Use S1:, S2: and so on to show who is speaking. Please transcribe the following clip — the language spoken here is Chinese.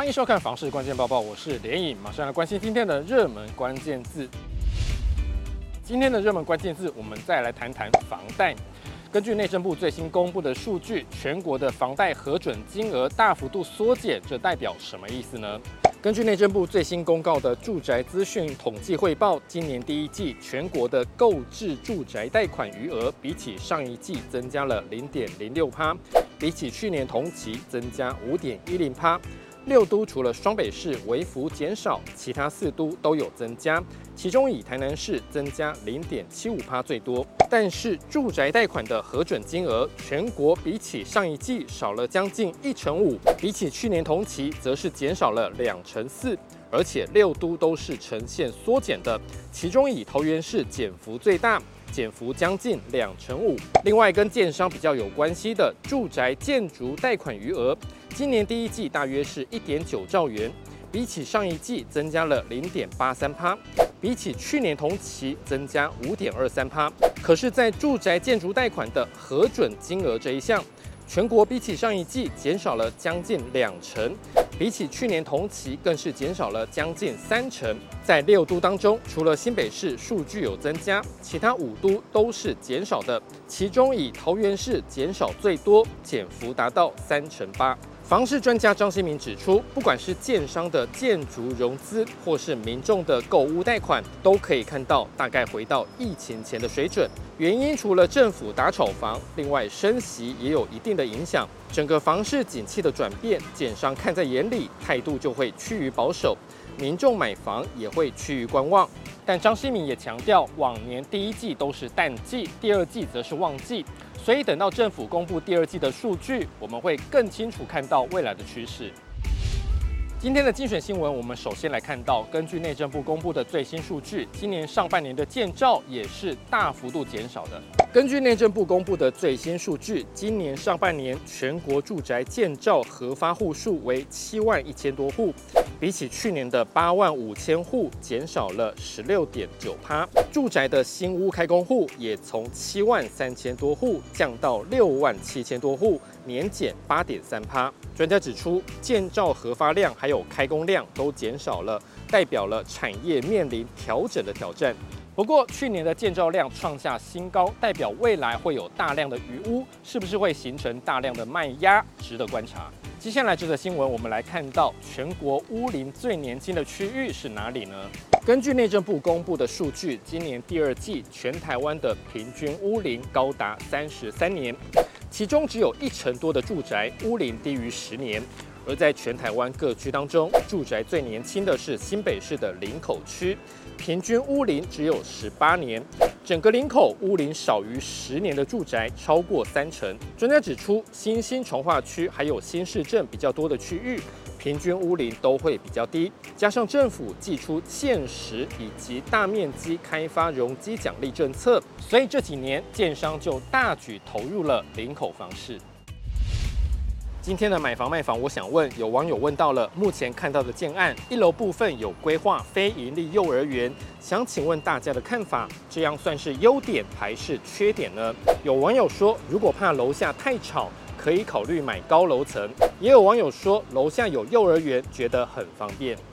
S1: 欢迎收看《房市关键报报》，我是连影，马上来关心今天的热门关键字。今天的热门关键字，我们再来谈谈房贷。根据内政部最新公布的数据，全国的房贷核准金额大幅度缩减，这代表什么意思呢？根据内政部最新公告的住宅资讯统计汇报，今年第一季全国的购置住宅贷款余额比起上一季增加了零点零六趴，比起去年同期增加五点一零趴。六都除了双北市微幅减少，其他四都都有增加，其中以台南市增加零点七五趴最多。但是住宅贷款的核准金额，全国比起上一季少了将近一成五，比起去年同期则是减少了两成四，而且六都都是呈现缩减的，其中以桃园市减幅最大。减幅将近两成五。另外，跟建商比较有关系的住宅建筑贷款余额，今年第一季大约是一点九兆元，比起上一季增加了零点八三趴，比起去年同期增加五点二三趴。可是，在住宅建筑贷款的核准金额这一项，全国比起上一季减少了将近两成。比起去年同期，更是减少了将近三成。在六都当中，除了新北市数据有增加，其他五都都是减少的。其中以桃园市减少最多，减幅达到三成八。房市专家张新民指出，不管是建商的建筑融资，或是民众的购物贷款，都可以看到大概回到疫情前的水准。原因除了政府打炒房，另外升息也有一定的影响。整个房市景气的转变，建商看在眼里，态度就会趋于保守，民众买房也会趋于观望。但张新民也强调，往年第一季都是淡季，第二季则是旺季，所以等到政府公布第二季的数据，我们会更清楚看到未来的趋势。今天的精选新闻，我们首先来看到，根据内政部公布的最新数据，今年上半年的建照也是大幅度减少的。根据内政部公布的最新数据，今年上半年全国住宅建照核发户数为七万一千多户，比起去年的八万五千户减少了十六点九趴。住宅的新屋开工户也从七万三千多户降到六万七千多户，年减八点三趴。专家指出，建照核发量还有开工量都减少了，代表了产业面临调整的挑战。不过，去年的建造量创下新高，代表未来会有大量的余屋，是不是会形成大量的卖压，值得观察。接下来这则新闻，我们来看到全国屋龄最年轻的区域是哪里呢？根据内政部公布的数据，今年第二季全台湾的平均屋龄高达三十三年。其中只有一成多的住宅屋龄低于十年，而在全台湾各区当中，住宅最年轻的是新北市的林口区，平均屋龄只有十八年。整个林口屋龄少于十年的住宅超过三成。专家指出，新兴重划区还有新市镇比较多的区域，平均屋龄都会比较低。加上政府祭出限时以及大面积开发容积奖励政策，所以这几年建商就大举投入了林口房市。今天的买房卖房，我想问，有网友问到了，目前看到的建案一楼部分有规划非盈利幼儿园，想请问大家的看法，这样算是优点还是缺点呢？有网友说，如果怕楼下太吵，可以考虑买高楼层。也有网友说，楼下有幼儿园，觉得很方便。